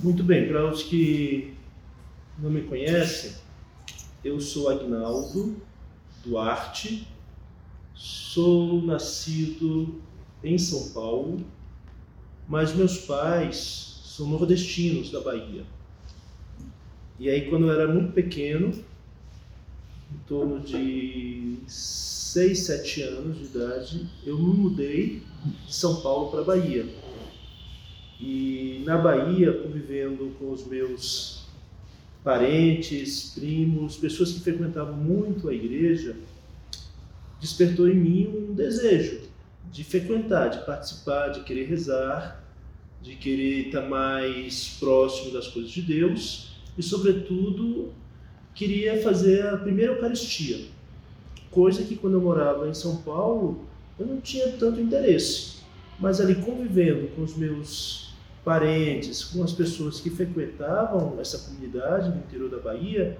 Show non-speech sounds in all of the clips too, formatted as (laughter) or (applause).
Muito bem, para os que não me conhecem, eu sou Agnaldo Duarte, sou nascido em São Paulo, mas meus pais são nordestinos da Bahia. E aí, quando eu era muito pequeno, em torno de 6, 7 anos de idade, eu me mudei de São Paulo para Bahia. E na Bahia, convivendo com os meus parentes, primos, pessoas que frequentavam muito a igreja, despertou em mim um desejo de frequentar, de participar, de querer rezar, de querer estar mais próximo das coisas de Deus e, sobretudo, queria fazer a primeira Eucaristia, coisa que quando eu morava em São Paulo eu não tinha tanto interesse, mas ali convivendo com os meus parentes, com as pessoas que frequentavam essa comunidade no interior da Bahia,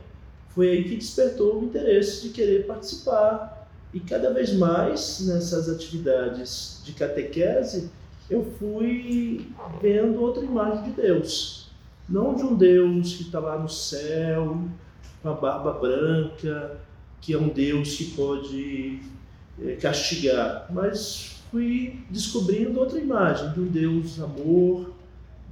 foi aí que despertou o interesse de querer participar. E cada vez mais nessas atividades de catequese, eu fui vendo outra imagem de Deus. Não de um Deus que está lá no céu, com a barba branca, que é um Deus que pode é, castigar, mas fui descobrindo outra imagem de um Deus amor,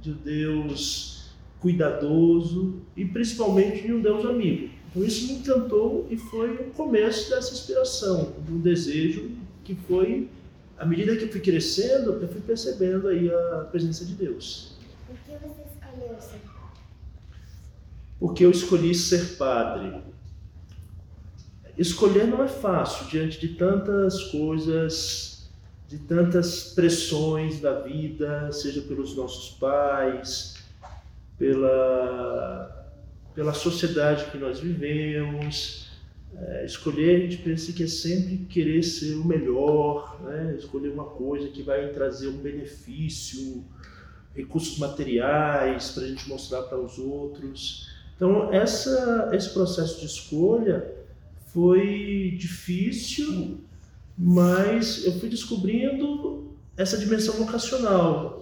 de Deus cuidadoso e principalmente de um Deus amigo. Então isso me encantou e foi o começo dessa inspiração, de um desejo que foi, à medida que eu fui crescendo, eu fui percebendo aí a presença de Deus. Por que você escolheu ser Porque eu escolhi ser padre. Escolher não é fácil diante de tantas coisas, de tantas pressões da vida, seja pelos nossos pais, pela, pela sociedade que nós vivemos. É, escolher, a gente pensa que é sempre querer ser o melhor, né? escolher uma coisa que vai trazer um benefício, recursos materiais para a gente mostrar para os outros. Então, essa, esse processo de escolha foi difícil, mas eu fui descobrindo essa dimensão vocacional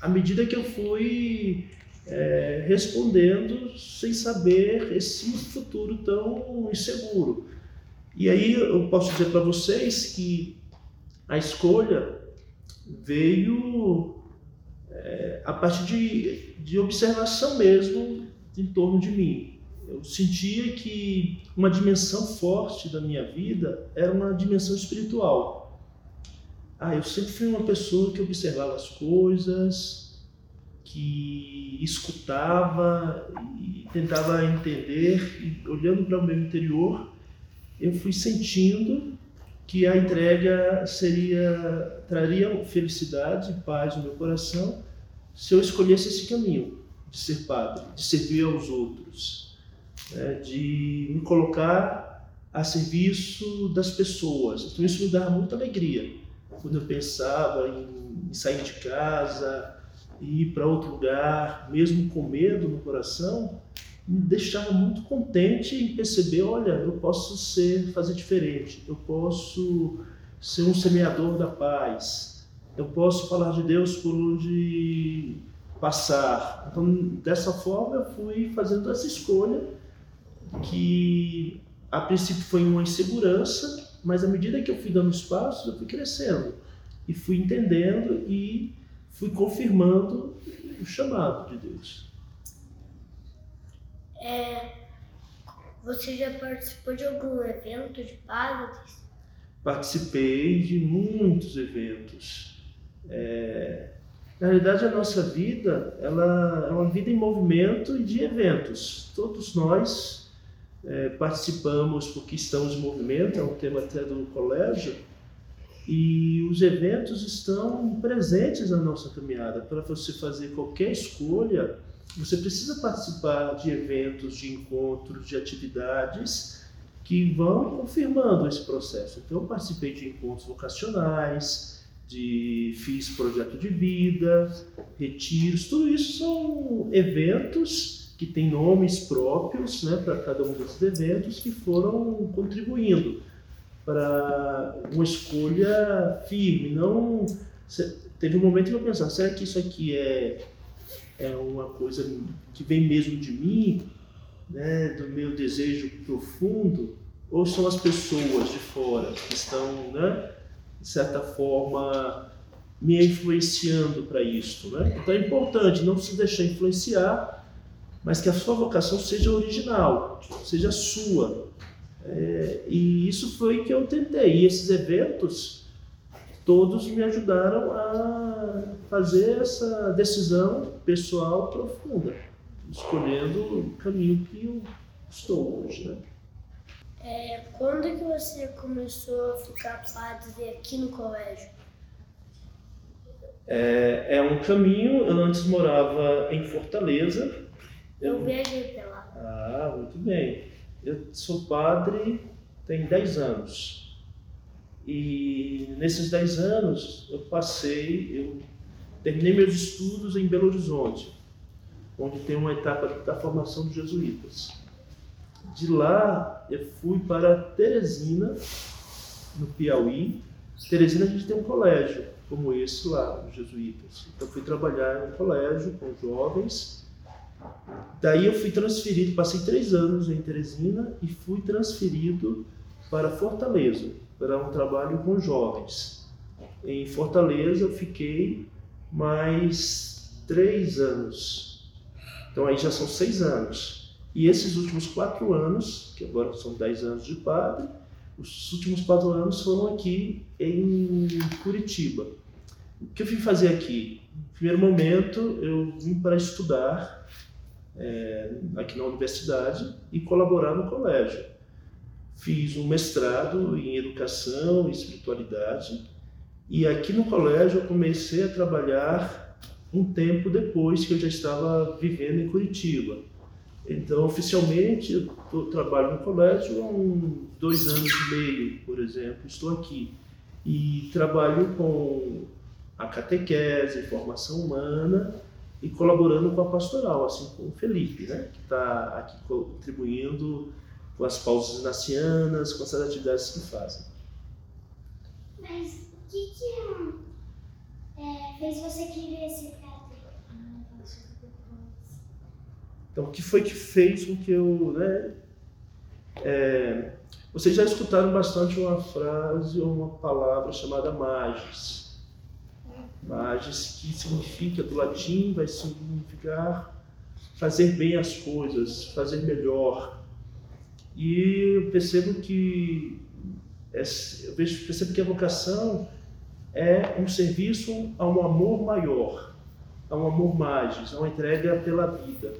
à medida que eu fui é, respondendo sem saber esse futuro tão inseguro. E aí eu posso dizer para vocês que a escolha veio é, a partir de, de observação mesmo em torno de mim. Eu sentia que uma dimensão forte da minha vida era uma dimensão espiritual. Ah, eu sempre fui uma pessoa que observava as coisas, que escutava e tentava entender, e olhando para o meu interior, eu fui sentindo que a entrega seria traria felicidade e paz no meu coração se eu escolhesse esse caminho de ser padre, de servir aos outros, né, de me colocar a serviço das pessoas. Então isso me dava muita alegria quando eu pensava em, em sair de casa, ir para outro lugar, mesmo com medo no coração, me deixava muito contente em perceber, olha, eu posso ser, fazer diferente, eu posso ser um semeador da paz, eu posso falar de Deus por onde passar. Então, dessa forma, eu fui fazendo essa escolha que a princípio foi uma insegurança, mas à medida que eu fui dando os passos, eu fui crescendo e fui entendendo e fui confirmando o chamado de Deus. É, você já participou de algum evento de padres? Participei de muitos eventos. É, na realidade, a nossa vida ela é uma vida em movimento e de eventos. Todos nós é, participamos porque estamos em movimento, é um tema até do colégio, e os eventos estão presentes na nossa caminhada. Para você fazer qualquer escolha, você precisa participar de eventos, de encontros, de atividades que vão confirmando esse processo. Então, eu participei de encontros vocacionais, de fiz projeto de vida, retiros, tudo isso são eventos que têm nomes próprios né, para cada um desses eventos que foram contribuindo para uma escolha firme. Não teve um momento que eu pensava, será que isso aqui é é uma coisa que vem mesmo de mim, né, do meu desejo profundo, ou são as pessoas de fora que estão, né, de certa forma, me influenciando para isso. Né? Então é importante não se deixar influenciar, mas que a sua vocação seja original, seja sua. É, e isso foi que eu tentei. E esses eventos todos me ajudaram a fazer essa decisão pessoal profunda, escolhendo o caminho que eu estou hoje. Né? É, quando que você começou a ficar padre aqui no colégio? É, é um caminho, eu antes morava em Fortaleza. Eu, eu viajei pra lá. Ah, muito bem. Eu sou padre tem 10 anos. E nesses 10 anos eu passei, eu terminei meus estudos em Belo Horizonte, onde tem uma etapa da formação dos jesuítas. De lá eu fui para Teresina, no Piauí. Teresina a gente tem um colégio como esse lá, dos jesuítas. Então fui trabalhar em um colégio com jovens. Daí eu fui transferido, passei três anos em Teresina e fui transferido para Fortaleza para um trabalho com jovens. Em Fortaleza eu fiquei mais três anos. Então aí já são seis anos. E esses últimos quatro anos, que agora são dez anos de padre, os últimos quatro anos foram aqui em Curitiba. O que eu vim fazer aqui? No primeiro momento, eu vim para estudar é, aqui na universidade e colaborar no colégio. Fiz um mestrado em educação e espiritualidade e aqui no colégio eu comecei a trabalhar um tempo depois que eu já estava vivendo em Curitiba. Então, oficialmente, eu trabalho no colégio há uns dois anos e meio, por exemplo, estou aqui. E trabalho com a catequese, formação humana e colaborando com a pastoral, assim como o Felipe, né, que está aqui contribuindo com as pausas nacianas, com essas atividades que fazem. Mas o que, que é, fez você querer ser católico? Então, o que foi que fez com que eu. Né, é, vocês já escutaram bastante uma frase ou uma palavra chamada magis. Magis, que significa, do latim, vai significar fazer bem as coisas, fazer melhor, e eu percebo que eu percebo que a vocação é um serviço a um amor maior, a um amor mais, a uma entrega pela vida.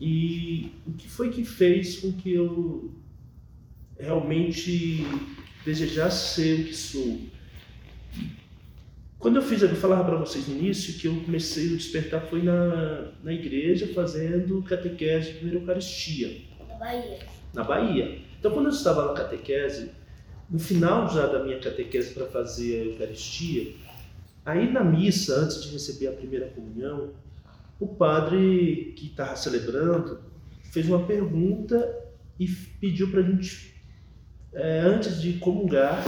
E o que foi que fez com que eu realmente desejasse ser o que sou? Quando eu fiz, eu falava para vocês no início que eu comecei a despertar foi na, na igreja fazendo catequese de primeira Eucaristia. Na Bahia na Bahia. Então, quando eu estava na catequese, no final já da minha catequese para fazer a Eucaristia, aí na missa, antes de receber a primeira comunhão, o padre que estava celebrando fez uma pergunta e pediu para a gente, é, antes de comungar,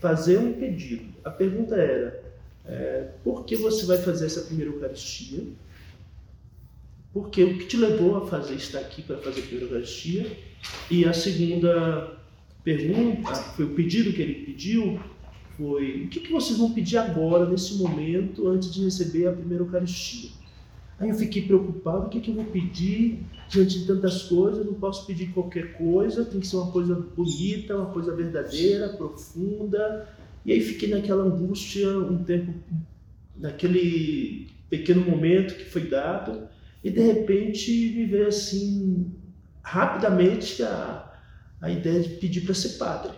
fazer um pedido. A pergunta era: é, por que você vai fazer essa primeira Eucaristia? Porque o que te levou a fazer estar aqui para fazer a primeira Eucaristia? E a segunda pergunta, foi o pedido que ele pediu, foi o que, que vocês vão pedir agora, nesse momento, antes de receber a primeira Eucaristia? Aí eu fiquei preocupado, o que, que eu vou pedir diante de tantas coisas? Eu não posso pedir qualquer coisa, tem que ser uma coisa bonita, uma coisa verdadeira, profunda. E aí fiquei naquela angústia um tempo, naquele pequeno momento que foi dado, e de repente me veio assim rapidamente a, a ideia de pedir para ser padre.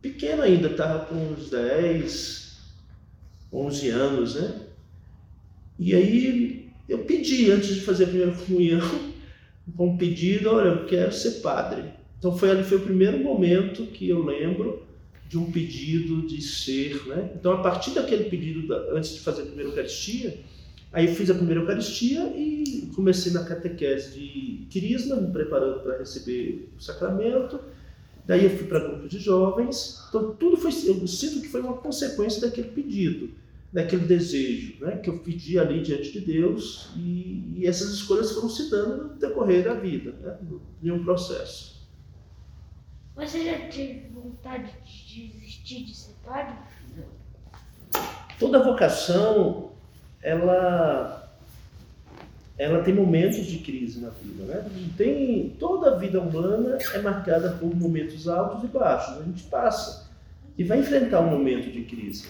Pequeno ainda, estava com uns 10, 11 anos, né? E aí eu pedi, antes de fazer a primeira comunhão, (laughs) com um pedido, olha, eu quero ser padre. Então foi ali foi o primeiro momento que eu lembro de um pedido de ser, né? Então a partir daquele pedido, da, antes de fazer a primeira Eucaristia, Aí fiz a primeira Eucaristia e comecei na catequese de Crisma, me preparando para receber o sacramento. Daí eu fui para grupo de jovens. Então tudo foi, eu sinto que foi uma consequência daquele pedido. daquele desejo né, que eu pedi ali diante de Deus e, e, essas escolhas foram se dando no decorrer da vida, né, de um processo. Você já teve vontade de desistir de ser padre? Toda vocação, ela, ela tem momentos de crise na vida, né? Tem, toda a vida humana é marcada por momentos altos e baixos. A gente passa e vai enfrentar um momento de crise.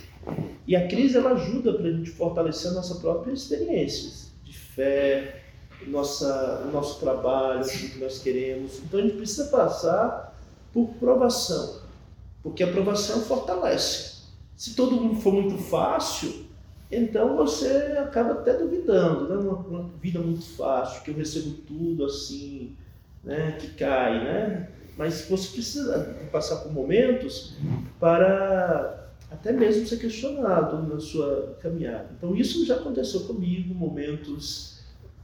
E a crise ela ajuda para a gente fortalecer a nossa própria experiência de fé, nossa, o nosso trabalho, aquilo que nós queremos. Então a gente precisa passar por provação, porque a provação fortalece. Se todo mundo for muito fácil, então você acaba até duvidando, né? uma, uma vida muito fácil, que eu recebo tudo assim, né? que cai, né? Mas você precisa passar por momentos para até mesmo ser questionado na sua caminhada. Então isso já aconteceu comigo, momentos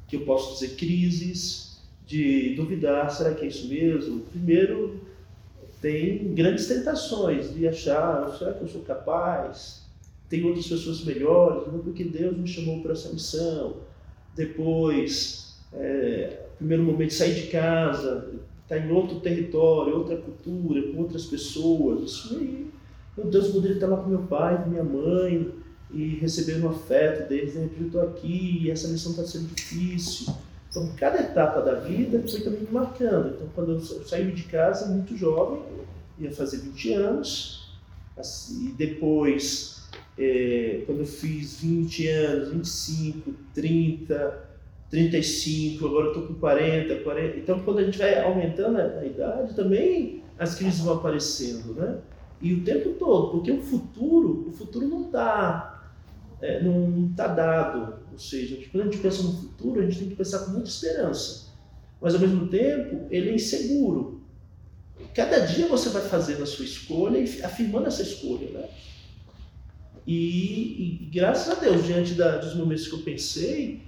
que eu posso dizer crises, de duvidar, será que é isso mesmo? Primeiro, tem grandes tentações de achar, será que eu sou capaz? Tem outras pessoas melhores, não porque Deus me chamou para essa missão. Depois, é, primeiro momento, sair de casa, estar tá em outro território, outra cultura, com outras pessoas. Isso aí meu Deus, eu poderia estar lá com meu pai, com minha mãe, e receber o afeto deles. De repente eu estou aqui e essa missão está sendo difícil. Então, cada etapa da vida foi também me marcando. Então, quando eu saí de casa, muito jovem, ia fazer 20 anos, assim, e depois, é, quando eu fiz 20 anos, 25, 30, 35, agora estou com 40, 40. Então, quando a gente vai aumentando a, a idade, também as crises vão aparecendo, né? E o tempo todo, porque o futuro, o futuro não está é, não tá dado. Ou seja, quando a gente pensa no futuro, a gente tem que pensar com muita esperança. Mas ao mesmo tempo, ele é inseguro. Cada dia você vai fazendo a sua escolha e afirmando essa escolha, né? E, e graças a Deus, diante da, dos momentos que eu pensei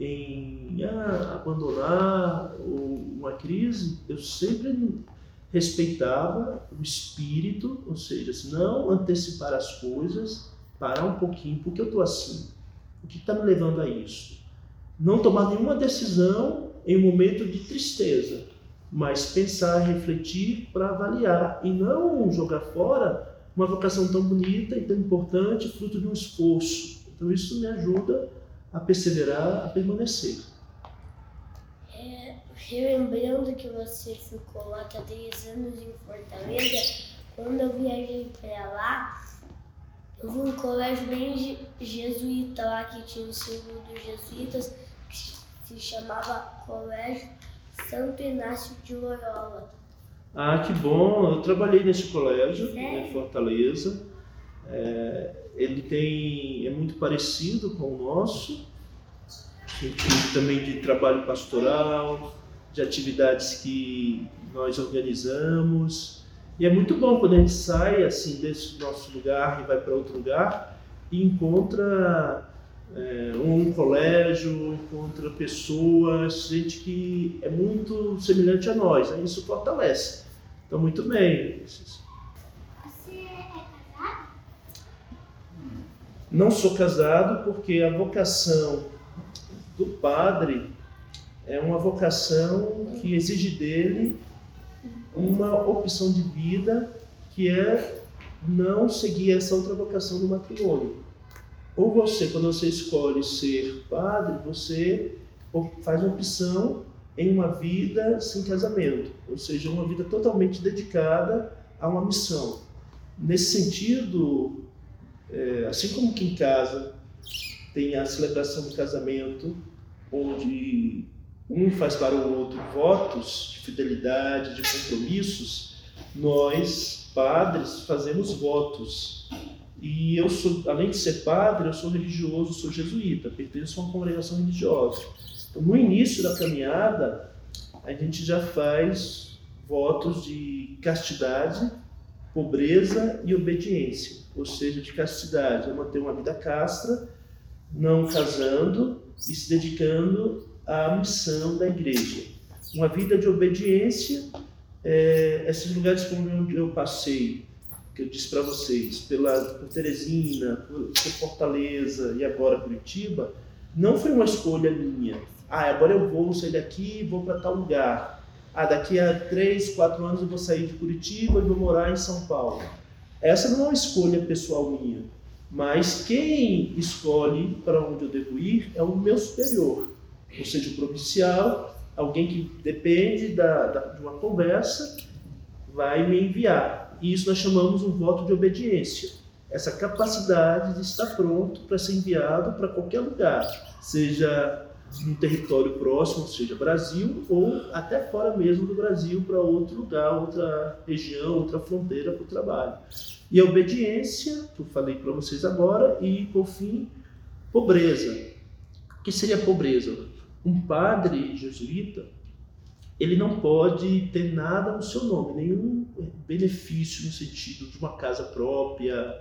em ah, abandonar uma crise, eu sempre respeitava o espírito, ou seja, não antecipar as coisas, parar um pouquinho, porque eu estou assim? O que está me levando a isso? Não tomar nenhuma decisão em um momento de tristeza, mas pensar, refletir para avaliar e não jogar fora uma vocação tão bonita e tão importante, fruto de um esforço. Então isso me ajuda a perseverar, a permanecer relembrando que você ficou lá há três anos em Fortaleza, quando eu viajei para lá, eu vi um colégio bem jesuíta lá que tinha o símbolo dos jesuítas, que se chamava Colégio Santo Inácio de Loyola. Ah, que bom! Eu trabalhei nesse colégio em Fortaleza. É, ele tem é muito parecido com o nosso, também de trabalho pastoral, de atividades que nós organizamos. E é muito bom quando a gente sai assim desse nosso lugar e vai para outro lugar e encontra é, um colégio, encontra pessoas, gente que é muito semelhante a nós. Né? Isso fortalece. Então, muito bem. Você é casado? Não sou casado porque a vocação do padre é uma vocação que exige dele uma opção de vida que é não seguir essa outra vocação do matrimônio. Ou você, quando você escolhe ser padre, você faz uma opção em uma vida sem casamento, ou seja, uma vida totalmente dedicada a uma missão. Nesse sentido, é, assim como que em casa tem a celebração do casamento, onde um faz para o outro votos de fidelidade, de compromissos, nós, padres, fazemos votos. E eu sou, além de ser padre, eu sou religioso, sou jesuíta, pertenço a uma congregação religiosa. Então, no início da caminhada, a gente já faz votos de castidade, pobreza e obediência, ou seja, de castidade, é manter uma vida castra, não casando e se dedicando a missão da igreja. Uma vida de obediência, é, esses lugares por onde eu passei, que eu disse para vocês, pela por Teresina, por, por Fortaleza e agora Curitiba, não foi uma escolha minha. Ah, agora eu vou sair daqui e vou para tal lugar. Ah, daqui a três, quatro anos eu vou sair de Curitiba e vou morar em São Paulo. Essa não é uma escolha pessoal minha, mas quem escolhe para onde eu devo ir é o meu superior, ou seja, o provincial, alguém que depende da, da, de uma conversa, vai me enviar. E isso nós chamamos um voto de obediência. Essa capacidade de estar pronto para ser enviado para qualquer lugar, seja num território próximo, seja Brasil, ou até fora mesmo do Brasil, para outro lugar, outra região, outra fronteira para o trabalho. E a obediência, que eu falei para vocês agora, e por fim, pobreza. O que seria pobreza? Um padre jesuíta, ele não pode ter nada no seu nome, nenhum benefício no sentido de uma casa própria,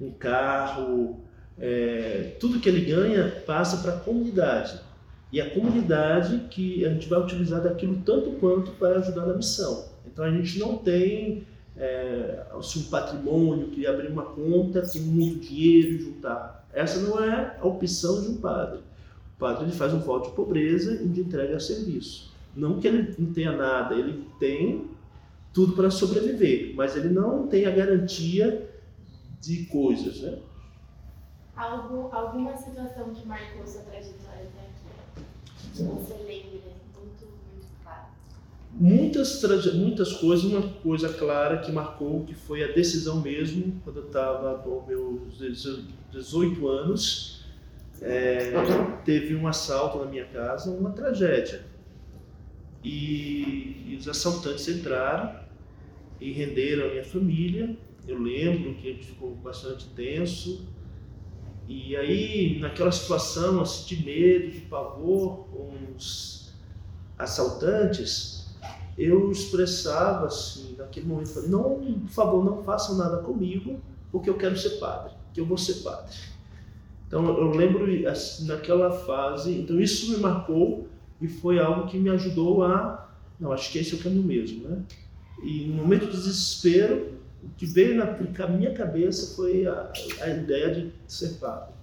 um carro, é, tudo que ele ganha passa para a comunidade. E a comunidade que a gente vai utilizar daquilo tanto quanto para ajudar na missão. Então a gente não tem é, assim, um patrimônio que abrir uma conta com muito dinheiro e juntar. Essa não é a opção de um padre. O padre ele faz um voto de pobreza e de entrega a serviço. Não que ele não tenha nada, ele tem tudo para sobreviver, mas ele não tem a garantia de coisas, né? Algo, alguma situação que marcou sua trajetória até aqui? Que você lembra muito, muito claro? Muitas, muitas coisas, uma coisa clara que marcou, que foi a decisão mesmo, quando eu estava com meus 18 anos, é, teve um assalto na minha casa, uma tragédia. E, e os assaltantes entraram e renderam a minha família eu lembro que a gente ficou bastante tenso. E aí, naquela situação assim, de medo, de pavor com os assaltantes, eu expressava assim, naquele momento, falei, não, por favor, não façam nada comigo, porque eu quero ser padre, que eu vou ser padre. Então, eu lembro assim, naquela fase, então isso me marcou e foi algo que me ajudou a, não, acho que esse é o caminho mesmo, né? E no momento de desespero, o que veio na minha cabeça foi a, a ideia de ser padre.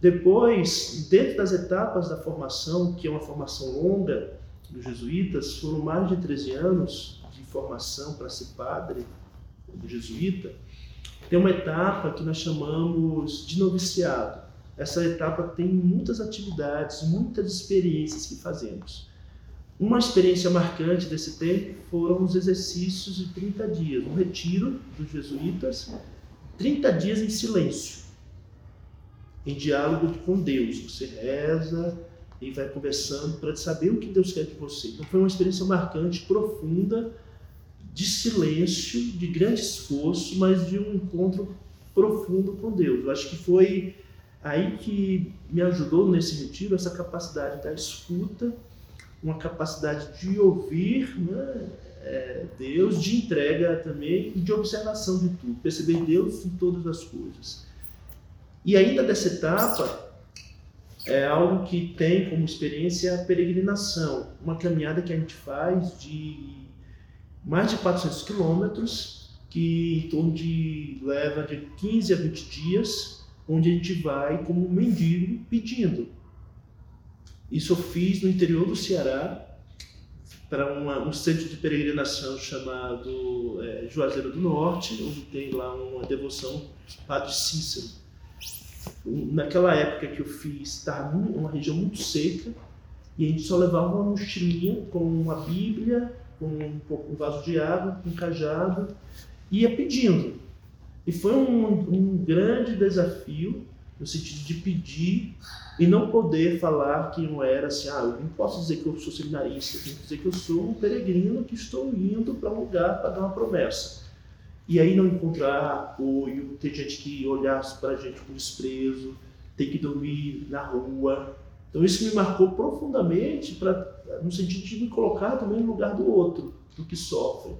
Depois, dentro das etapas da formação, que é uma formação longa dos jesuítas, foram mais de 13 anos de formação para ser padre do jesuíta, tem uma etapa que nós chamamos de noviciado. Essa etapa tem muitas atividades, muitas experiências que fazemos. Uma experiência marcante desse tempo foram os exercícios de 30 dias, um retiro dos jesuítas, 30 dias em silêncio, em diálogo com Deus. Você reza e vai conversando para saber o que Deus quer de você. Então foi uma experiência marcante, profunda, de silêncio, de grande esforço, mas de um encontro profundo com Deus. Eu acho que foi aí que me ajudou nesse retiro essa capacidade da escuta uma capacidade de ouvir né, é, Deus, de entrega também e de observação de tudo, perceber Deus em todas as coisas. E ainda dessa etapa, é algo que tem como experiência a peregrinação, uma caminhada que a gente faz de mais de 400 quilômetros, que em torno de leva de 15 a 20 dias, onde a gente vai como mendigo pedindo isso eu fiz no interior do Ceará, para um centro de peregrinação chamado é, Juazeiro do Norte, onde tem lá uma devoção Padre Cícero. Naquela época que eu fiz, estava uma região muito seca, e a gente só levava uma mochilinha com uma Bíblia, com um, um vaso de água, com um cajado, e ia pedindo. E foi um, um grande desafio, no sentido de pedir e não poder falar que não era assim, ah, eu não posso dizer que eu sou seminarista, eu tenho que dizer que eu sou um peregrino que estou indo para um lugar para dar uma promessa. E aí não encontrar apoio, tem gente que olhar para a gente com desprezo, tem que dormir na rua. Então isso me marcou profundamente pra, no sentido de me colocar também no lugar do outro, do que sofre.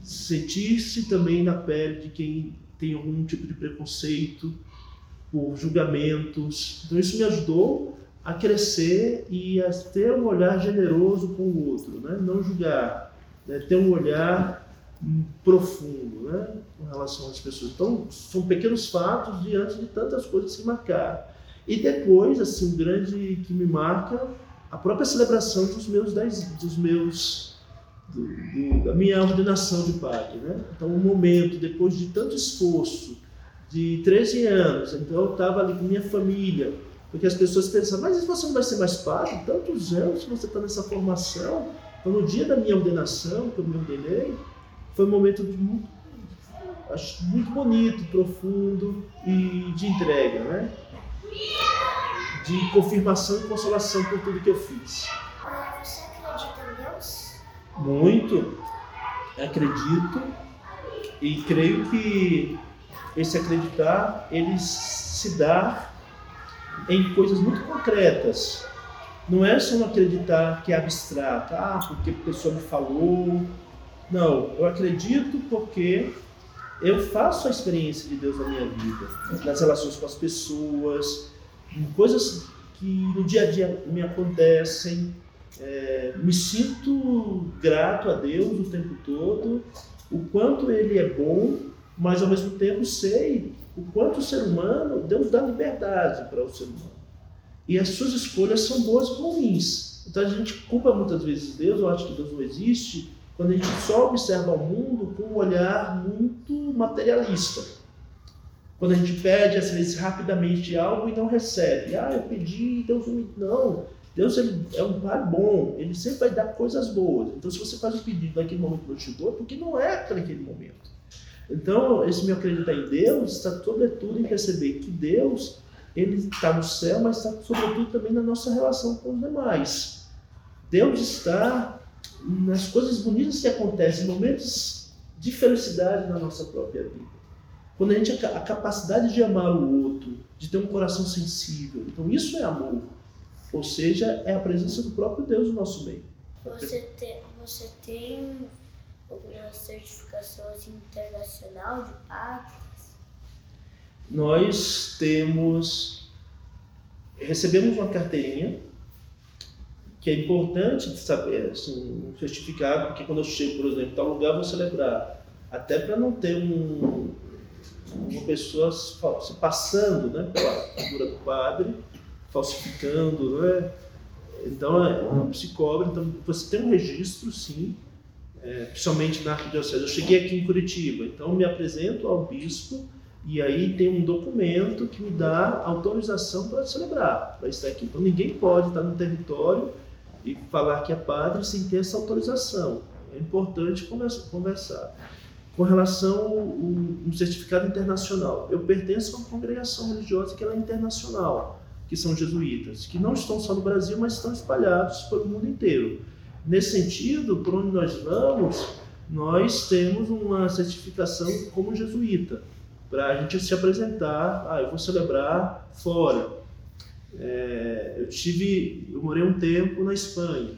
Sentir-se também na pele de quem tem algum tipo de preconceito, por julgamentos. Então isso me ajudou a crescer e a ter um olhar generoso com o outro, né? não julgar, né? ter um olhar profundo né, com relação às pessoas. Então, são pequenos fatos diante de tantas coisas que marcaram. E depois, assim, o grande que me marca, a própria celebração dos meus dez, dos meus da minha ordenação de padre, né? Então, um momento depois de tanto esforço, de 13 anos, então eu estava ali com minha família, porque as pessoas pensam, mas você não vai ser mais padre? Tantos anos que você está nessa formação. Então, no dia da minha ordenação, que eu me ordenei, foi um momento muito, acho, muito bonito, profundo e de entrega, né? De confirmação e consolação por tudo que eu fiz. Muito. Acredito e creio que esse acreditar ele se dá em coisas muito concretas. Não é só um acreditar que é abstrato, ah, porque a pessoa me falou, não, eu acredito porque eu faço a experiência de Deus na minha vida, nas relações com as pessoas, em coisas que no dia a dia me acontecem. É, me sinto grato a Deus o tempo todo, o quanto Ele é bom, mas ao mesmo tempo sei o quanto o ser humano, Deus dá liberdade para o ser humano. E as suas escolhas são boas ou ruins. Então a gente culpa muitas vezes Deus, eu acho que Deus não existe, quando a gente só observa o mundo com um olhar muito materialista. Quando a gente pede, às vezes, rapidamente algo e não recebe. Ah, eu pedi, Deus não me. Não. Deus ele é um pai bom, ele sempre vai dar coisas boas. Então, se você faz o pedido naquele momento que não chegou, é porque não é para aquele momento. Então, esse meu acreditar em Deus está sobretudo em perceber que Deus ele está no céu, mas está sobretudo também na nossa relação com os demais. Deus está nas coisas bonitas que acontecem, momentos de felicidade na nossa própria vida. Quando a gente a capacidade de amar o outro, de ter um coração sensível. Então isso é amor. Ou seja, é a presença do próprio Deus no nosso meio. Você tem, você tem alguma certificação assim, internacional de padres? Nós temos recebemos uma carteirinha que é importante saber, assim, um certificado, porque quando eu chego, por exemplo, em tal lugar, vou celebrar. Até para não ter um, uma pessoa se passando né, pela figura do padre, falsificando, né? Então, é, não se cobra. Então, você tem um registro, sim, é, principalmente na arquidiocese. Eu cheguei aqui em Curitiba, então me apresento ao bispo e aí tem um documento que me dá autorização para celebrar, para estar aqui. Então, ninguém pode estar no território e falar que é padre sem ter essa autorização. É importante conversar. Com relação ao um certificado internacional, eu pertenço a uma congregação religiosa que ela é internacional, que são jesuítas, que não estão só no Brasil, mas estão espalhados pelo mundo inteiro. Nesse sentido, por onde nós vamos, nós temos uma certificação como jesuíta, para a gente se apresentar, ah, eu vou celebrar fora, é, eu tive, eu morei um tempo na Espanha.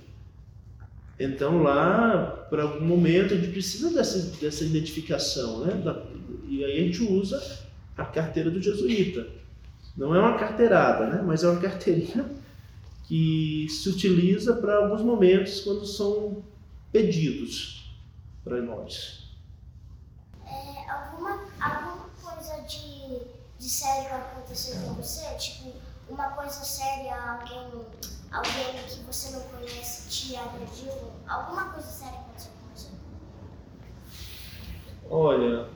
Então lá, para algum momento, a gente precisa dessa, dessa identificação, né? Da, e aí a gente usa a carteira do jesuíta. Não é uma carteirada, né? Mas é uma carteirinha que se utiliza para alguns momentos quando são pedidos para nós. É, alguma, alguma coisa de, de sério aconteceu com você? Tipo, uma coisa séria, alguém, alguém que você não conhece te agrediu? Alguma coisa séria aconteceu com você? Olha,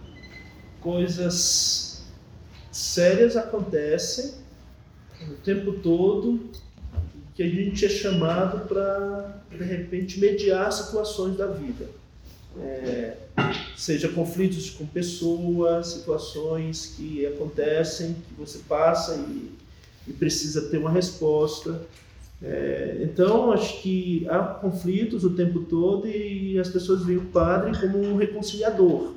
coisas sérias acontecem o tempo todo que a gente é chamado para, de repente, mediar situações da vida. É, seja conflitos com pessoas, situações que acontecem, que você passa e e precisa ter uma resposta. É, então, acho que há conflitos o tempo todo e as pessoas veem o padre como um reconciliador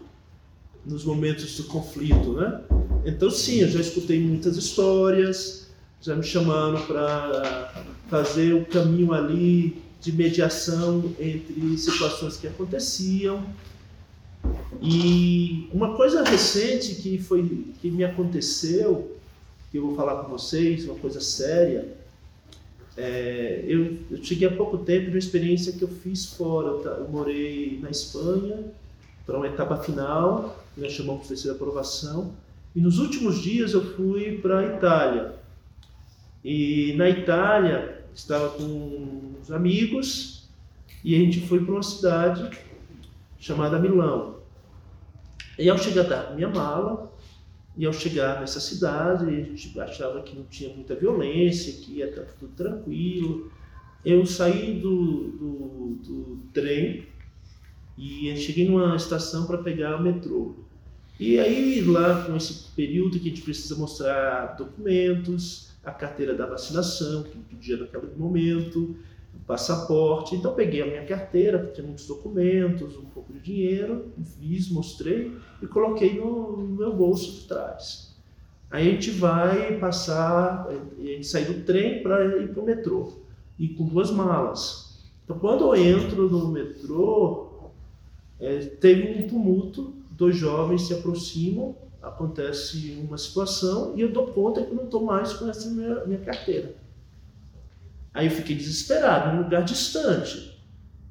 nos momentos de conflito, né? Então, sim, eu já escutei muitas histórias, já me chamaram para fazer o caminho ali de mediação entre situações que aconteciam. E uma coisa recente que foi que me aconteceu que eu vou falar com vocês, uma coisa séria. É, eu, eu, cheguei há pouco tempo de uma experiência que eu fiz fora. Eu, eu morei na Espanha para uma etapa final, nós chamamos de terceira aprovação. E nos últimos dias eu fui para a Itália. E na Itália estava com uns amigos e a gente foi para uma cidade chamada Milão. E ao chegar da minha mala, e ao chegar nessa cidade, a gente achava que não tinha muita violência, que ia estar tudo tranquilo. Eu saí do, do, do trem e cheguei numa estação para pegar o metrô. E aí, lá com esse período que a gente precisa mostrar documentos, a carteira da vacinação, que pedia naquele momento, o passaporte. Então, peguei a minha carteira, tinha muitos documentos, um pouco de dinheiro, fiz, mostrei e coloquei no, no meu bolso de trás. Aí a gente vai passar, a gente sai do trem para ir para o metrô, e com duas malas. Então, quando eu entro no metrô, é, teve um tumulto, dois jovens se aproximam, acontece uma situação e eu dou conta que não estou mais com essa minha, minha carteira. Aí eu fiquei desesperado, num lugar distante,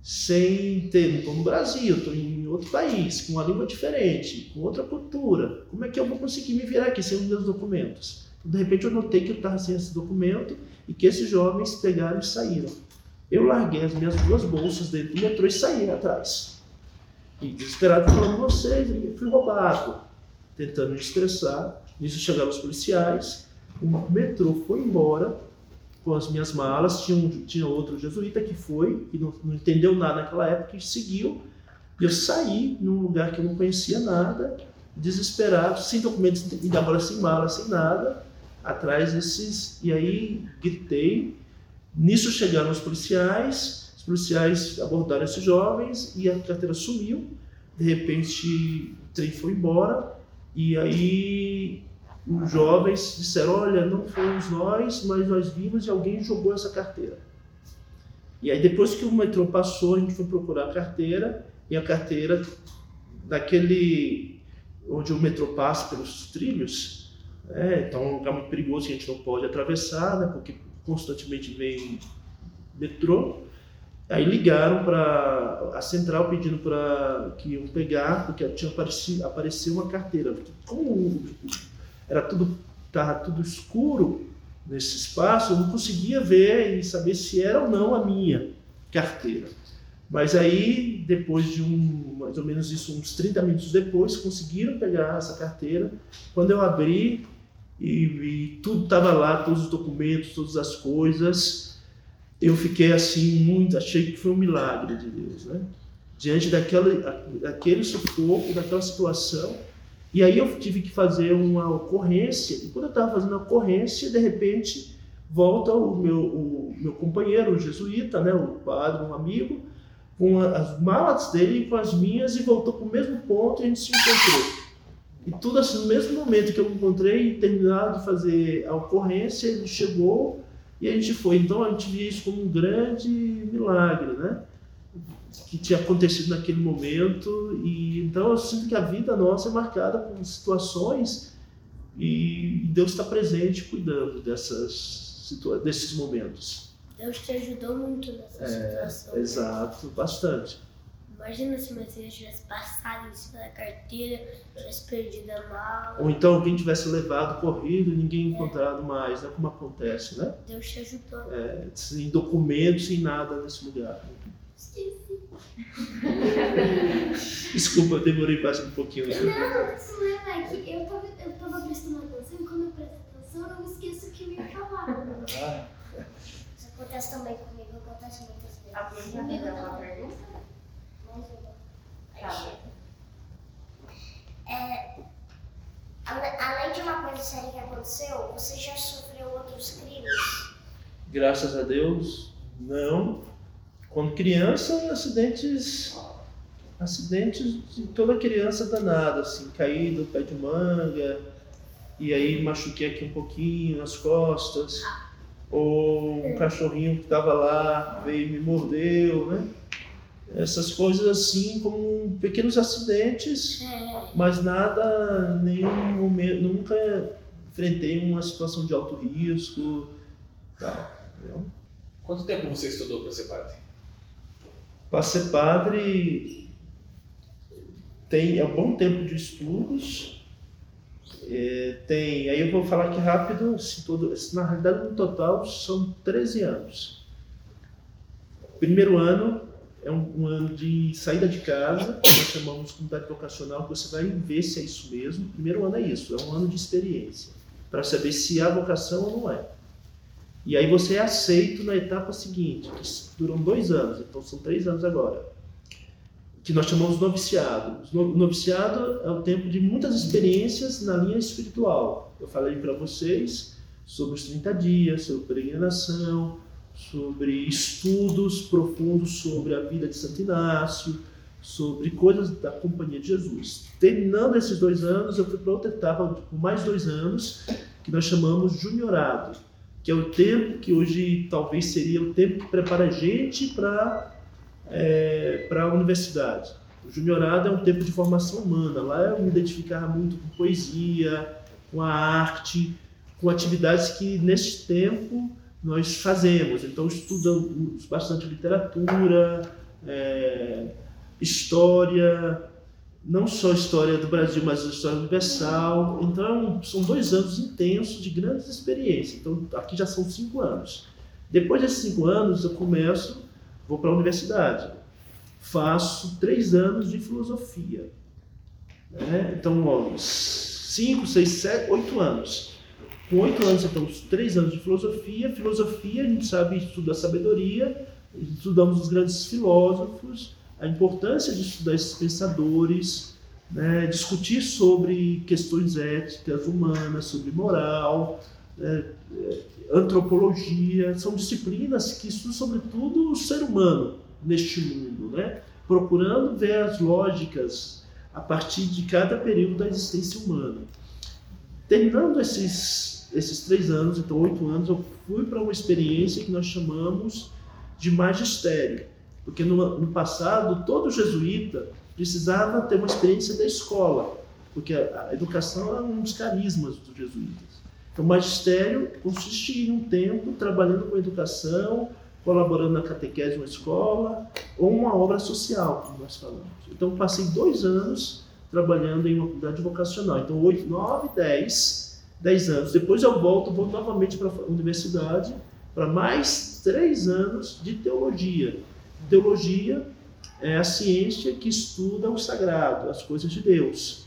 sem ter, não estou no Brasil, estou em outro país, com uma língua diferente, com outra cultura. Como é que eu vou conseguir me virar aqui sem os meus documentos? De repente eu notei que eu estava sem esse documento e que esses jovens pegaram e saíram. Eu larguei as minhas duas bolsas dentro do metrô e saí atrás. E desesperado falando vocês, eu fui roubado, tentando me estressar. Nisso chegaram os policiais, o metrô foi embora, com as minhas malas. Tinha, um, tinha outro jesuíta que foi, que não, não entendeu nada naquela época, e seguiu. E eu saí num lugar que eu não conhecia nada, desesperado, sem documentos, e agora sem mala, sem nada, atrás desses. E aí gritei. Nisso chegaram os policiais, policiais abordaram esses jovens e a carteira sumiu. De repente o trem foi embora. E aí os jovens disseram: Olha, não fomos nós, mas nós vimos e alguém jogou essa carteira. E aí, depois que o metrô passou, a gente foi procurar a carteira e a carteira daquele onde o metrô passa pelos trilhos. Né? Então, é um lugar muito perigoso que a gente não pode atravessar, né? porque constantemente vem metrô. Aí ligaram para a central pedindo para que iam pegar, porque tinha aparecido, apareceu uma carteira. Como era tudo estava tudo escuro nesse espaço, eu não conseguia ver e saber se era ou não a minha carteira. Mas aí, depois de um, mais ou menos isso, uns 30 minutos depois, conseguiram pegar essa carteira. Quando eu abri e, e tudo estava lá, todos os documentos, todas as coisas, eu fiquei assim muito, achei que foi um milagre de Deus, né? Diante daquela, daquele sufoco, daquela situação, e aí eu tive que fazer uma ocorrência, e quando eu estava fazendo a ocorrência, de repente volta o meu, o meu companheiro, o jesuíta, né, o padre, um amigo, com as malas dele e com as minhas, e voltou para o mesmo ponto e a gente se encontrou. E tudo assim, no mesmo momento que eu encontrei, terminado de fazer a ocorrência, ele chegou e a gente foi. Então a gente via isso como um grande milagre, né? que tinha acontecido naquele momento e então eu sinto que a vida nossa é marcada por situações e Deus está presente cuidando dessas desses momentos. Deus te ajudou muito nessa é, situação. Exato, bastante. Imagina se você tivesse passado em cima da carteira, tivesse perdido a mala. Ou então alguém tivesse levado, corrido e ninguém encontrado mais, né? Como acontece, né? Deus te ajudou. É, sem documentos, sem nada nesse lugar. (laughs) Desculpa, eu demorei quase um pouquinho. Não, o problema é que eu tava, eu tava prestando atenção e quando eu presto atenção eu não esqueço o que eu ia falar. Isso acontece também comigo, acontece muitas vezes. Alguém quer fazer uma pergunta? Tá. É, além de uma coisa séria que aconteceu, você já sofreu outros crimes? Graças a Deus, não. Quando criança, acidentes, acidentes de toda criança danada, assim, caí do pé de manga e aí machuquei aqui um pouquinho nas costas, ou um cachorrinho que estava lá veio e me mordeu, né? Essas coisas assim, como pequenos acidentes, É. mas nada, nenhum momento, nunca enfrentei uma situação de alto risco, tal, entendeu? Quanto tempo você estudou para ser padre? Para ser padre, tem é um bom tempo de estudos. É, tem, aí eu vou falar aqui rápido, se todo, se na realidade no total são 13 anos. Primeiro ano é um, um, ano de saída de casa, nós chamamos de comunidade vocacional, que você vai ver se é isso mesmo. Primeiro ano é isso, é um ano de experiência, para saber se há vocação ou não é. E aí você é aceito na etapa seguinte, que duram dois anos, então são três anos agora, que nós chamamos de noviciado. O noviciado é o tempo de muitas experiências na linha espiritual. Eu falei para vocês sobre os 30 dias, sobre peregrinação, sobre estudos profundos sobre a vida de Santo Inácio, sobre coisas da Companhia de Jesus. Terminando esses dois anos, eu fui para outra etapa, por mais dois anos, que nós chamamos juniorado, que é o tempo que hoje talvez seria o tempo que prepara a gente para é, para a universidade. O juniorado é um tempo de formação humana. Lá eu me identificava muito com poesia, com a arte, com atividades que nesse tempo nós fazemos. Então, estudamos bastante literatura, é, história, não só história do Brasil, mas história universal. Então, são dois anos intensos de grandes experiências. Então, aqui já são cinco anos. Depois desses cinco anos, eu começo, vou para a universidade. Faço três anos de filosofia. Né? Então, ó, cinco, seis, sete, oito anos. Com oito anos, então, três anos de filosofia. Filosofia, a gente sabe, estuda a sabedoria, estudamos os grandes filósofos, a importância de estudar esses pensadores, né, discutir sobre questões éticas, humanas, sobre moral, né, antropologia, são disciplinas que estudam sobretudo o ser humano neste mundo, né, procurando ver as lógicas a partir de cada período da existência humana. Terminando esses esses três anos, então oito anos, eu fui para uma experiência que nós chamamos de magistério. Porque no, no passado, todo jesuíta precisava ter uma experiência da escola, porque a, a educação é um dos carismas dos jesuítas. Então, o magistério consiste em um tempo trabalhando com educação, colaborando na catequese de uma escola, ou uma obra social, como nós falamos. Então, passei dois anos trabalhando em uma comunidade vocacional. Então, oito, nove, dez 10 anos. Depois eu volto, vou novamente para a universidade para mais três anos de teologia. Teologia é a ciência que estuda o sagrado, as coisas de Deus.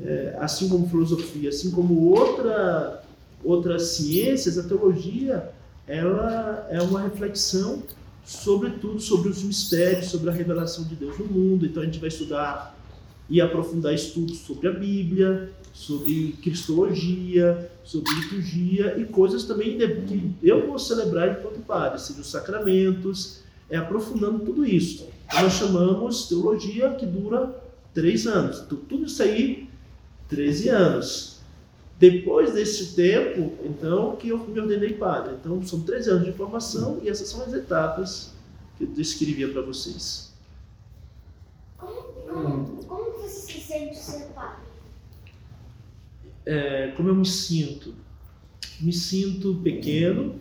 É, assim como filosofia, assim como outra, outras ciências, a teologia ela é uma reflexão sobretudo sobre os mistérios, sobre a revelação de Deus no mundo. Então a gente vai estudar e aprofundar estudos sobre a Bíblia, sobre cristologia, sobre liturgia e coisas também que eu vou celebrar enquanto padre, seja os sacramentos, é aprofundando tudo isso. Nós chamamos teologia que dura três anos. Então, tudo isso aí, 13 anos. Depois desse tempo, então, que eu me ordenei padre. Então, são 13 anos de formação e essas são as etapas que eu descrevia para vocês como, como você se sente ser padre? é, como eu me sinto? Me sinto pequeno.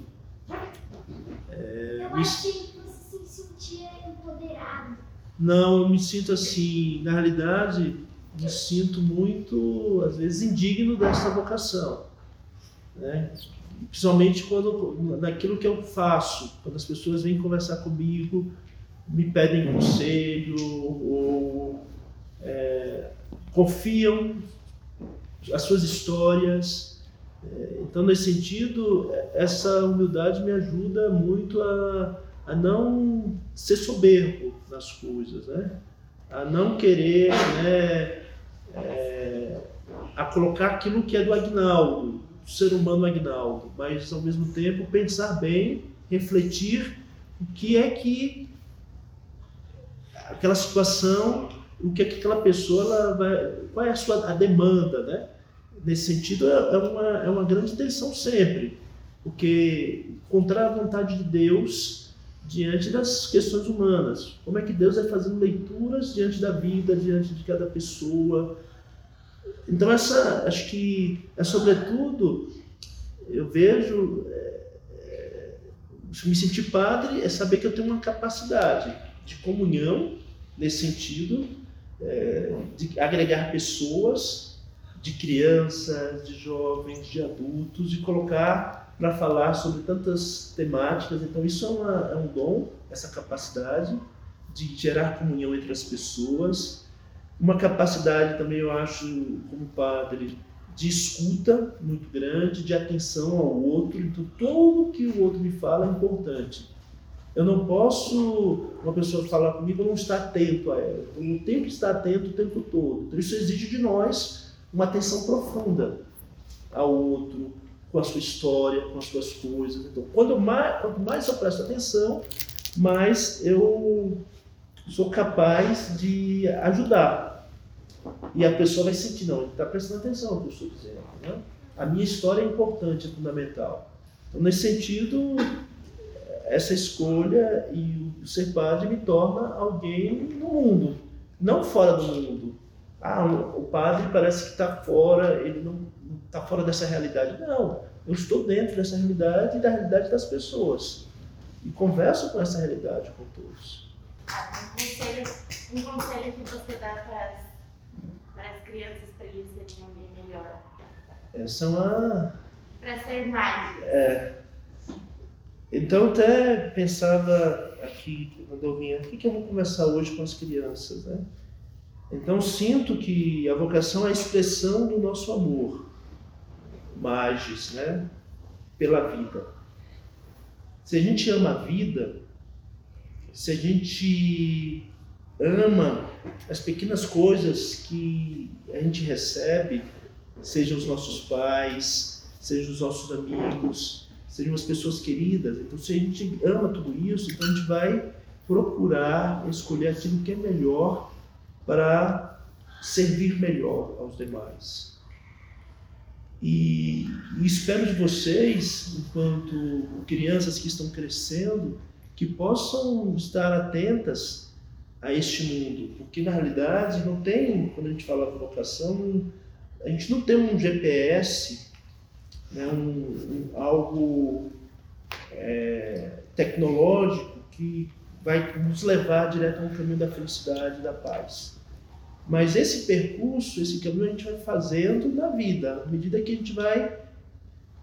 É, eu me... que você se sentia empoderado. Não, eu me sinto assim, na realidade, me sinto muito, às vezes, indigno dessa vocação. Né? Principalmente quando, naquilo que eu faço, quando as pessoas vêm conversar comigo, me pedem conselho ou é, confiam as suas histórias. É, então, nesse sentido, essa humildade me ajuda muito a, a não ser soberbo nas coisas, né? a não querer né, é, a colocar aquilo que é do Agnaldo, do ser humano Agnaldo, mas ao mesmo tempo pensar bem, refletir o que é que aquela situação o que, é que aquela pessoa ela vai, qual é a sua a demanda, né? Nesse sentido é, é uma é uma grande tensão sempre, porque encontrar a vontade de Deus diante das questões humanas. Como é que Deus vai fazendo leituras diante da vida, diante de cada pessoa. Então essa acho que é sobretudo eu vejo é, é, me sentir padre é saber que eu tenho uma capacidade de comunhão nesse sentido de agregar pessoas, de crianças, de jovens, de adultos, e colocar para falar sobre tantas temáticas. Então, isso é, uma, é um dom, essa capacidade de gerar comunhão entre as pessoas. Uma capacidade também, eu acho, como padre, de escuta muito grande, de atenção ao outro. Então, tudo que o outro me fala é importante. Eu não posso, uma pessoa falar comigo, eu não estar atento a ela. Eu tenho que estar atento o tempo todo. Então, isso exige de nós uma atenção profunda ao outro, com a sua história, com as suas coisas. Então, quando mais, quanto mais eu presto atenção, mais eu sou capaz de ajudar. E a pessoa vai sentir, não, ele está prestando atenção no que eu estou dizendo. Né? A minha história é importante, é fundamental. Então, nesse sentido, essa escolha e o ser padre me torna alguém no mundo, não fora do mundo. Ah, o padre parece que está fora, ele não está fora dessa realidade. Não, eu estou dentro dessa realidade e da realidade das pessoas. E converso com essa realidade com todos. Um conselho, um conselho que você dá para as, para as crianças para eles serem alguém melhor? Essa é uma. Para ser mais. É. Então, até pensava aqui, quando eu vim aqui, que eu vou conversar hoje com as crianças, né? Então, sinto que a vocação é a expressão do nosso amor, magis, né? Pela vida. Se a gente ama a vida, se a gente ama as pequenas coisas que a gente recebe, sejam os nossos pais, sejam os nossos amigos, sejam as pessoas queridas. Então, se a gente ama tudo isso, então a gente vai procurar escolher aquilo que é melhor para servir melhor aos demais. E, e espero de vocês, enquanto crianças que estão crescendo, que possam estar atentas a este mundo, porque na realidade não tem, quando a gente fala vocação, a gente não tem um GPS, né, um, um algo é, tecnológico que vai nos levar direto ao caminho da felicidade da paz. Mas esse percurso, esse caminho a gente vai fazendo na vida, à medida que a gente vai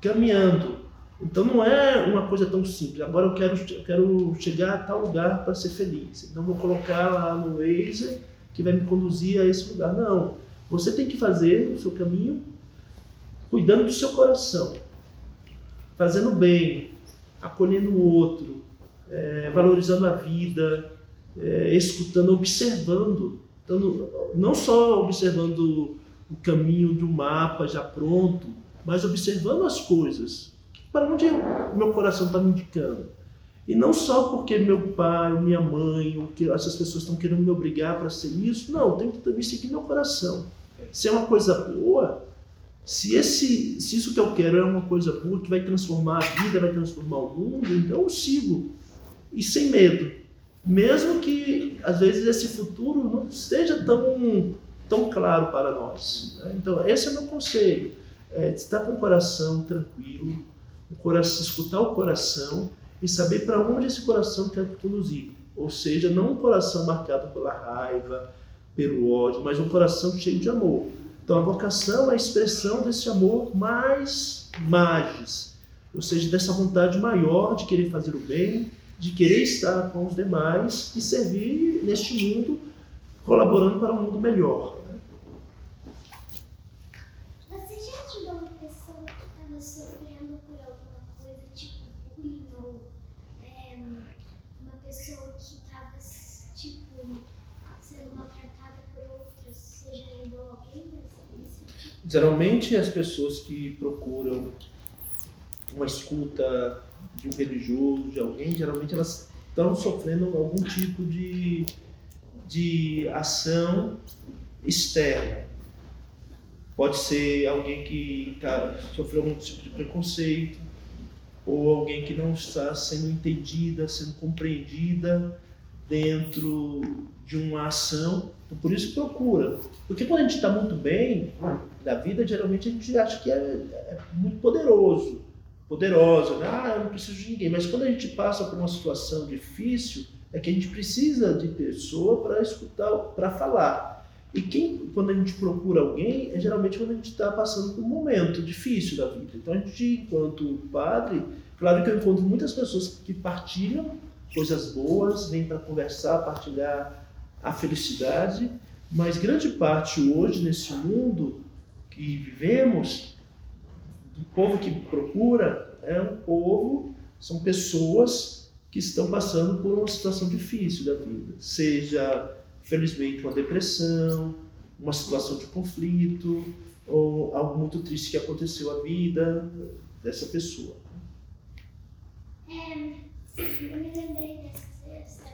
caminhando. Então não é uma coisa tão simples. Agora eu quero, eu quero chegar a tal lugar para ser feliz. Então vou colocar lá no Waze que vai me conduzir a esse lugar. Não. Você tem que fazer o seu caminho cuidando do seu coração, fazendo bem, acolhendo o outro, é, valorizando a vida, é, escutando, observando. Então, não só observando o caminho um mapa já pronto, mas observando as coisas para onde o meu coração está me indicando. E não só porque meu pai, minha mãe, ou que essas pessoas estão querendo me obrigar para ser isso. Não, tenho que também seguir meu coração. Se é uma coisa boa, se, esse, se isso que eu quero é uma coisa boa, que vai transformar a vida, vai transformar o mundo, então eu sigo. E sem medo. Mesmo que, às vezes, esse futuro não seja tão, tão claro para nós. Né? Então, esse é o meu conselho. É, estar com o coração tranquilo, o coração, escutar o coração e saber para onde esse coração quer conduzir. Ou seja, não um coração marcado pela raiva, pelo ódio, mas um coração cheio de amor. Então a vocação é a expressão desse amor mais magis, ou seja, dessa vontade maior de querer fazer o bem, de querer estar com os demais e servir neste mundo, colaborando para um mundo melhor. Geralmente as pessoas que procuram uma escuta de um religioso, de alguém, geralmente elas estão sofrendo algum tipo de, de ação externa. Pode ser alguém que tá, sofreu algum tipo de preconceito, ou alguém que não está sendo entendida, sendo compreendida dentro de uma ação. Então, por isso procura. Porque quando a gente está muito bem na vida, geralmente a gente acha que é, é muito poderoso, poderosa, né? ah, eu não preciso de ninguém. Mas quando a gente passa por uma situação difícil, é que a gente precisa de pessoa para escutar, para falar. E quem, quando a gente procura alguém, é geralmente quando a gente está passando por um momento difícil da vida. Então a gente, enquanto padre, claro que eu encontro muitas pessoas que partilham coisas boas, vêm para conversar, partilhar a felicidade, mas grande parte hoje nesse mundo que vivemos, o povo que procura é um povo, são pessoas que estão passando por uma situação difícil da vida, seja felizmente uma depressão, uma situação de conflito ou algo muito triste que aconteceu à vida dessa pessoa. É, eu me lembrei dessa, dessa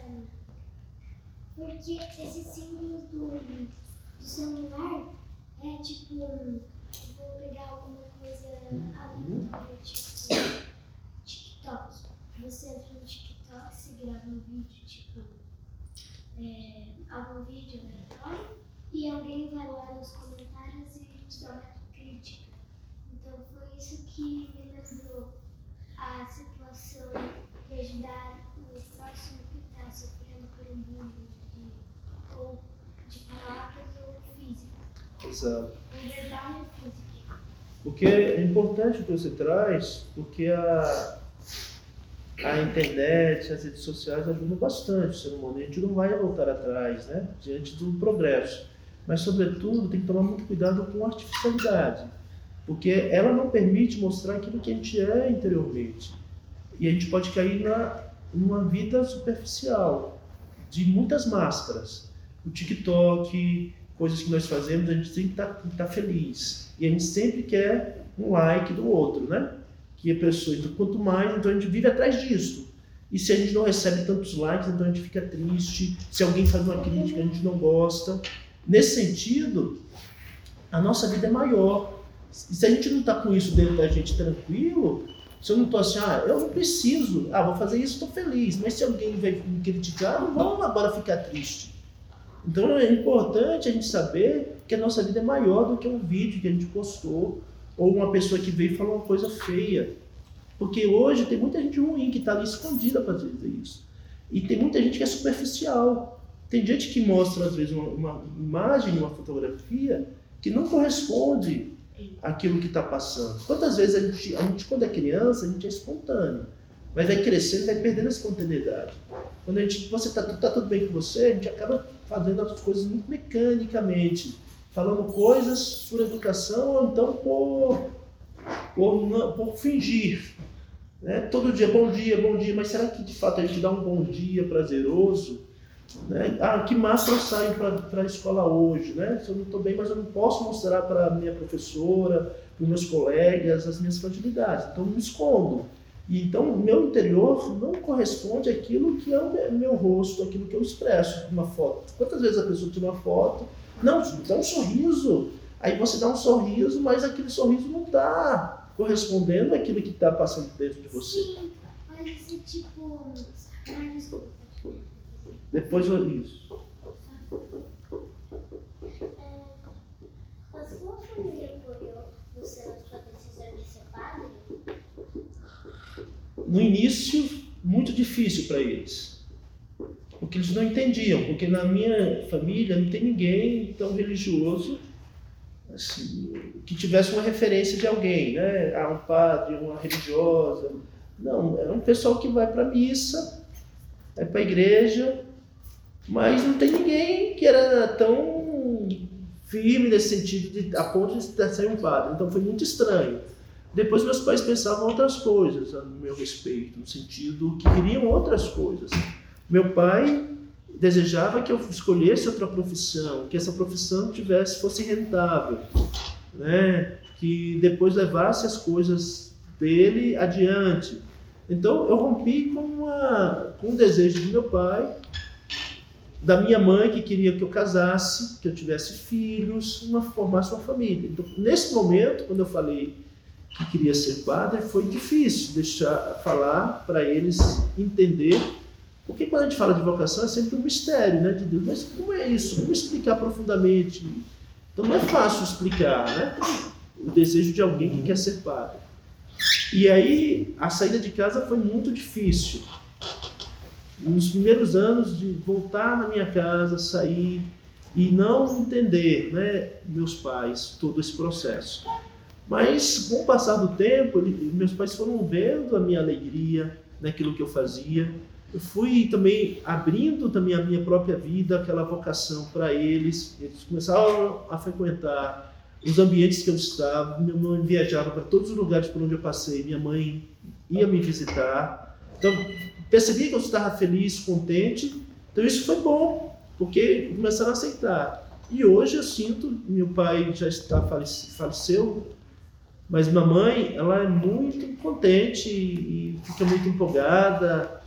porque esses símbolos do, do celular é tipo, vou pegar alguma coisa tipo TikTok. Você entra no TikTok, se grava um vídeo, tipo, é, algum vídeo aleatório, e alguém vai lá nos comentários e te dá uma crítica. Então foi isso que me lembrou a situação ajudar o próximo que está sofrendo por um bullying de, ou de palavras ou físico. Exato. Ou físico. Porque é importante o que você traz, porque a, a internet, as redes sociais ajudam bastante o ser humano. A gente não vai voltar atrás, né? Diante do progresso. Mas, sobretudo, tem que tomar muito cuidado com a artificialidade. Porque ela não permite mostrar aquilo que a gente é interiormente. E a gente pode cair na, numa vida superficial, de muitas máscaras. O TikTok, coisas que nós fazemos, a gente tem que estar tá, feliz. E a gente sempre quer um like do outro, né? que a pessoa, então, quanto mais, então a gente vive atrás disso. E se a gente não recebe tantos likes, então a gente fica triste. Se alguém faz uma crítica, a gente não gosta. Nesse sentido, a nossa vida é maior. E se a gente não está com isso dentro da gente tranquilo, se eu não estou assim, ah, eu não preciso, ah, vou fazer isso, estou feliz. Mas se alguém vai me criticar, não vamos agora ficar triste. Então é importante a gente saber que a nossa vida é maior do que um vídeo que a gente postou ou uma pessoa que veio e falou uma coisa feia. Porque hoje tem muita gente ruim que está ali escondida para dizer isso. E tem muita gente que é superficial. Tem gente que mostra, às vezes, uma, uma imagem, uma fotografia que não corresponde àquilo que está passando. Quantas vezes a gente, a gente, quando é criança, a gente é espontâneo. Mas vai crescendo, vai perdendo a espontaneidade. Quando a gente, você está tá tudo bem com você, a gente acaba fazendo as coisas muito mecanicamente falando coisas por educação ou então por, por, por fingir. Né? Todo dia, bom dia, bom dia, mas será que de fato a gente dá um bom dia prazeroso? Né? Ah, que máscara eu saio para a escola hoje? Né? Eu não estou bem, mas eu não posso mostrar para a minha professora, para os meus colegas, as minhas fragilidades. Então eu me escondo. E, então o meu interior não corresponde àquilo que é o meu rosto, aquilo que eu expresso numa foto. Quantas vezes a pessoa tira uma foto não, dá um sorriso. Aí você dá um sorriso, mas aquele sorriso não está correspondendo àquilo que está passando dentro de você. Sim, ser tipo. Depois eu isso. A sua família apoiou você na sua decisão de ser padre? No início, muito difícil para eles porque eles não entendiam, porque na minha família não tem ninguém tão religioso assim, que tivesse uma referência de alguém, né? Ah, um padre, uma religiosa. Não, é um pessoal que vai para a missa, vai para a igreja, mas não tem ninguém que era tão firme nesse sentido de, a ponto de ser um padre. Então foi muito estranho. Depois meus pais pensavam outras coisas a meu respeito, no sentido que queriam outras coisas. Meu pai desejava que eu escolhesse outra profissão, que essa profissão tivesse fosse rentável, né? Que depois levasse as coisas dele adiante. Então eu rompi com, uma, com um desejo do meu pai, da minha mãe que queria que eu casasse, que eu tivesse filhos, uma formasse uma família. Então, nesse momento, quando eu falei que queria ser padre, foi difícil deixar falar para eles entender porque quando a gente fala de vocação é sempre um mistério né, de Deus. Mas como é isso? Como explicar profundamente? Então não é fácil explicar né, o desejo de alguém que quer ser padre. E aí a saída de casa foi muito difícil. Nos primeiros anos de voltar na minha casa, sair, e não entender, né, meus pais, todo esse processo. Mas com o passar do tempo, meus pais foram vendo a minha alegria naquilo que eu fazia. Eu fui também abrindo também a minha própria vida, aquela vocação para eles. Eles começaram a frequentar os ambientes que eu estava. Minha mãe viajava para todos os lugares por onde eu passei. Minha mãe ia me visitar. Então, percebi que eu estava feliz, contente. Então, isso foi bom, porque começaram a aceitar. E hoje eu sinto, meu pai já está faleceu, mas minha mãe, ela é muito contente e fica muito empolgada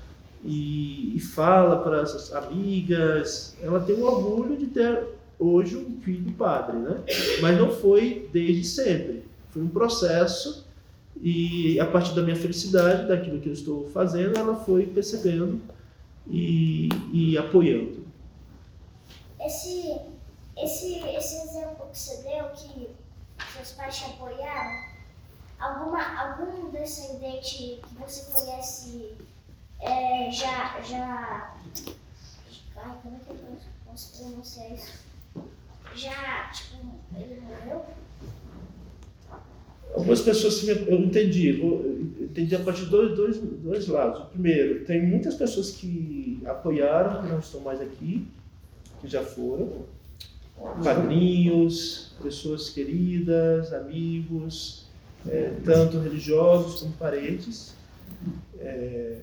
e, e fala para as amigas. Ela tem um orgulho de ter hoje um filho padre, né? Mas não foi desde sempre. Foi um processo e a partir da minha felicidade, daquilo que eu estou fazendo, ela foi percebendo e, e apoiando. Esse, esse, esse exemplo que você deu, que seus pais te apoiaram, alguma, algum descendente que você conhece é, já, já. Ai, como é que eu posso pronunciar isso? Já, tipo, ele morreu? Algumas pessoas, eu entendi, eu entendi a partir de dois, dois, dois lados. O primeiro, tem muitas pessoas que apoiaram, que não estão mais aqui, que já foram, padrinhos, pessoas queridas, amigos, é, tanto religiosos como parentes. É,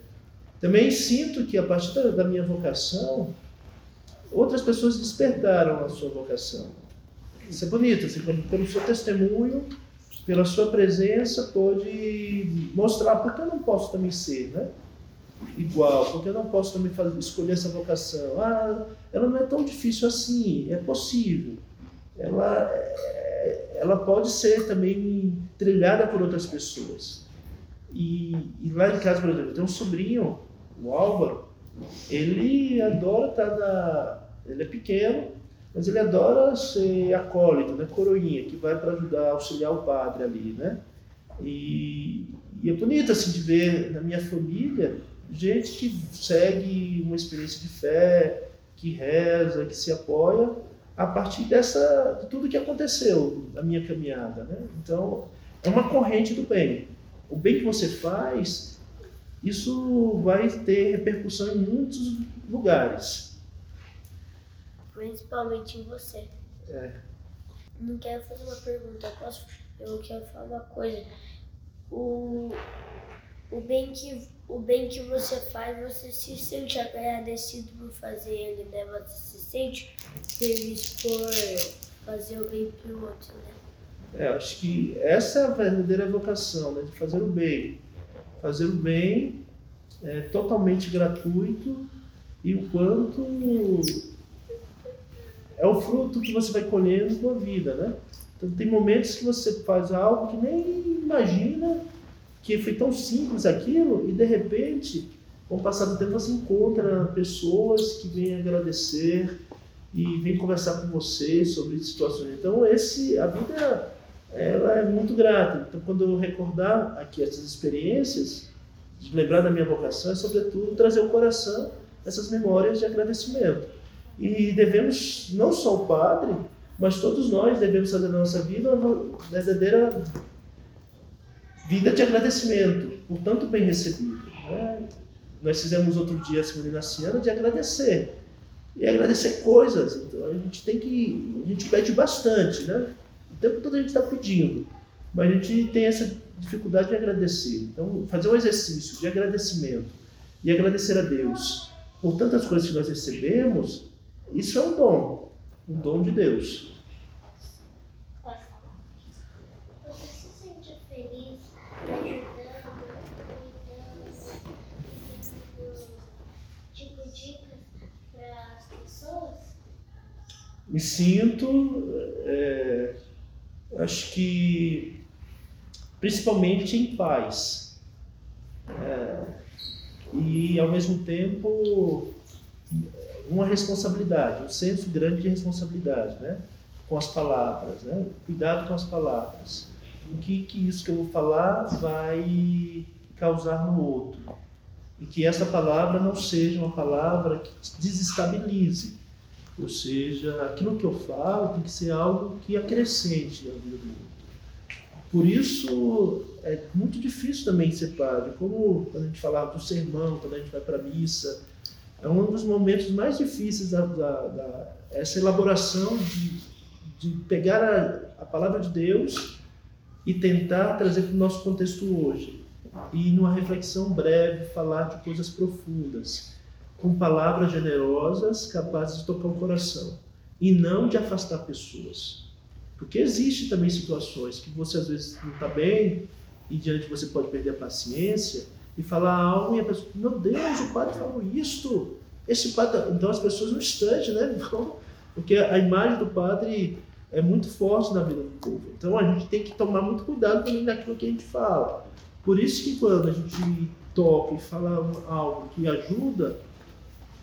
também sinto que a partir da, da minha vocação, outras pessoas despertaram a sua vocação. Isso é bonito, assim, pelo seu testemunho, pela sua presença, pode mostrar porque eu não posso também ser, né? Igual, porque eu não posso também fazer, escolher essa vocação. Ah, ela não é tão difícil assim, é possível. Ela, é, ela pode ser também trilhada por outras pessoas. E, e lá em casa, por exemplo, tem um sobrinho o Álvaro, ele adora estar na. Ele é pequeno, mas ele adora ser acólito, né? coroinha, que vai para ajudar, auxiliar o padre ali, né? E, e, é bonito assim de ver na minha família gente que segue uma experiência de fé, que reza, que se apoia a partir dessa de tudo que aconteceu na minha caminhada, né? Então é uma corrente do bem. O bem que você faz isso vai ter repercussão em muitos lugares. Principalmente em você. É. Não quero fazer uma pergunta, eu, posso, eu quero falar uma coisa. O, o, bem que, o bem que você faz, você se sente agradecido por fazer ele, né? Você se sente feliz por fazer o bem para o outro, né? É, acho que essa é a verdadeira vocação, né? De fazer o bem fazer o bem é totalmente gratuito e o quanto é o fruto que você vai colhendo com a vida, né? Então tem momentos que você faz algo que nem imagina que foi tão simples aquilo e de repente, com o passar do tempo você encontra pessoas que vêm agradecer e vêm conversar com você sobre situações. Então esse a vida ela é muito grata. Então, quando eu recordar aqui essas experiências, lembrar da minha vocação, é sobretudo trazer ao coração essas memórias de agradecimento. E devemos, não só o Padre, mas todos nós devemos fazer na nossa vida uma verdadeira vida de agradecimento por tanto bem recebido. Né? Nós fizemos outro dia a Semana Inaciana de agradecer. E agradecer coisas. Então a gente tem que. A gente pede bastante, né? tempo todo a gente está pedindo, mas a gente tem essa dificuldade de agradecer. Então, fazer um exercício de agradecimento e agradecer a Deus por tantas coisas que nós recebemos, isso é um dom, um dom de Deus. Você se sente feliz tipo dicas para as pessoas? Me sinto. É acho que principalmente em paz. É, e ao mesmo tempo uma responsabilidade, um senso grande de responsabilidade, né? Com as palavras, né? Cuidado com as palavras. O que, que isso que eu vou falar vai causar no outro? E que essa palavra não seja uma palavra que desestabilize, Ou seja, aquilo que eu falo tem que ser algo que acrescente na vida do outro. Por isso é muito difícil também ser padre. Como quando a gente falava do sermão, quando a gente vai para a missa, é um dos momentos mais difíceis da, da, da essa elaboração de, de pegar a, a palavra de Deus e tentar trazer para o nosso contexto hoje. E numa reflexão breve falar de coisas profundas, com palavras generosas capazes de tocar o coração e não de afastar pessoas. Porque existe também situações que você às vezes não está bem e diante você pode perder a paciência e falar algo e a pessoa, meu Deus, o padre falou isto. Esse padre, então as pessoas no instante, né? Porque a imagem do padre é muito forte na vida do povo. Então a gente tem que tomar muito cuidado também naquilo que a gente fala. Por isso que quando a gente toca e fala algo que ajuda,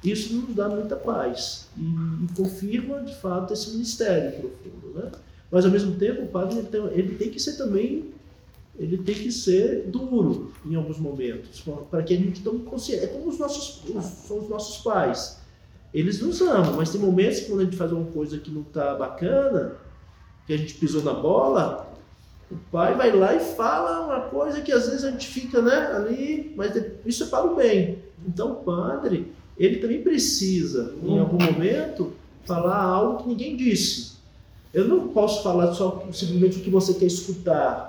isso nos dá muita paz e, e confirma de fato esse ministério profundo, né? Mas ao mesmo tempo o padre ele tem, ele tem que ser também ele tem que ser duro em alguns momentos, para que a gente tome consciência. É como os nossos, os, são os nossos pais. Eles nos amam, mas tem momentos que quando a gente faz uma coisa que não está bacana, que a gente pisou na bola, o pai vai lá e fala uma coisa que às vezes a gente fica né, ali, mas isso é para o bem. Então o padre, ele também precisa, em algum momento, falar algo que ninguém disse. Eu não posso falar só simplesmente o que você quer escutar,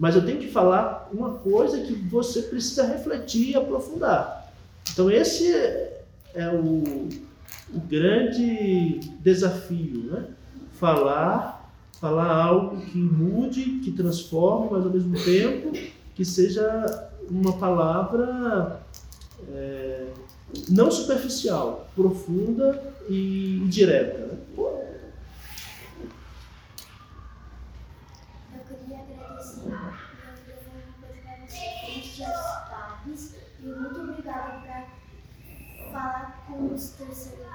mas eu tenho que falar uma coisa que você precisa refletir e aprofundar. Então esse é o, o grande desafio, né? Falar, falar algo que mude, que transforme, mas ao mesmo tempo que seja uma palavra é, não superficial, profunda e direta. Né? Eu queria agradecer meu você, e muito obrigada por falar com os torcedores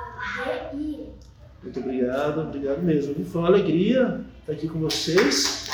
e Muito obrigado, obrigado mesmo. Foi uma alegria estar aqui com vocês.